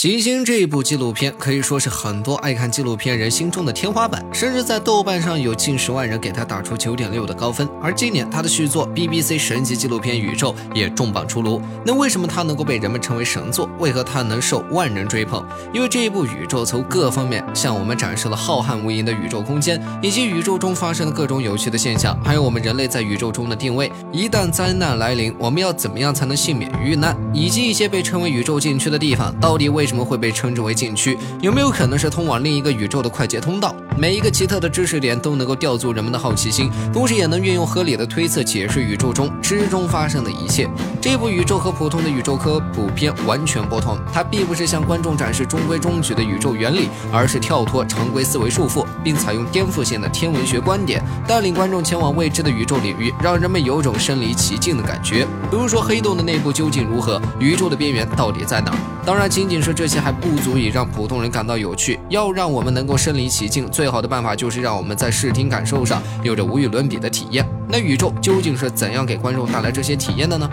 行星这一部纪录片可以说是很多爱看纪录片人心中的天花板，甚至在豆瓣上有近十万人给他打出九点六的高分。而今年他的续作 BBC 神级纪录片《宇宙》也重磅出炉。那为什么它能够被人们称为神作？为何它能受万人追捧？因为这一部《宇宙》从各方面向我们展示了浩瀚无垠的宇宙空间，以及宇宙中发生的各种有趣的现象，还有我们人类在宇宙中的定位。一旦灾难来临，我们要怎么样才能幸免于难？以及一些被称为宇宙禁区的地方，到底为什么会被称之为？为禁区有没有可能是通往另一个宇宙的快捷通道？每一个奇特的知识点都能够吊足人们的好奇心，同时也能运用合理的推测解释宇宙中之中发生的一切。这部宇宙和普通的宇宙科普片完全不同，它并不是向观众展示中规中矩的宇宙原理，而是跳脱常规思维束缚，并采用颠覆性的天文学观点，带领观众前往未知的宇宙领域，让人们有种身临其境的感觉。比如说，黑洞的内部究竟如何？宇宙的边缘到底在哪？当然，仅仅是这些还不足。以让普通人感到有趣，要让我们能够身临其境，最好的办法就是让我们在视听感受上有着无与伦比的体验。那宇宙究竟是怎样给观众带来这些体验的呢？